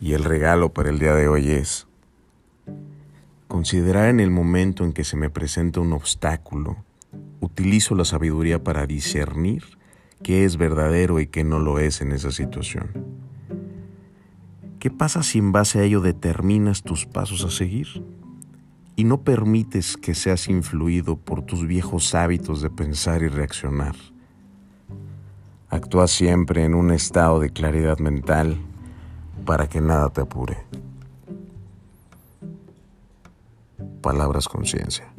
Y el regalo para el día de hoy es considerar en el momento en que se me presenta un obstáculo, utilizo la sabiduría para discernir qué es verdadero y qué no lo es en esa situación. ¿Qué pasa si en base a ello determinas tus pasos a seguir? Y no permites que seas influido por tus viejos hábitos de pensar y reaccionar. Actúa siempre en un estado de claridad mental para que nada te apure. Palabras conciencia.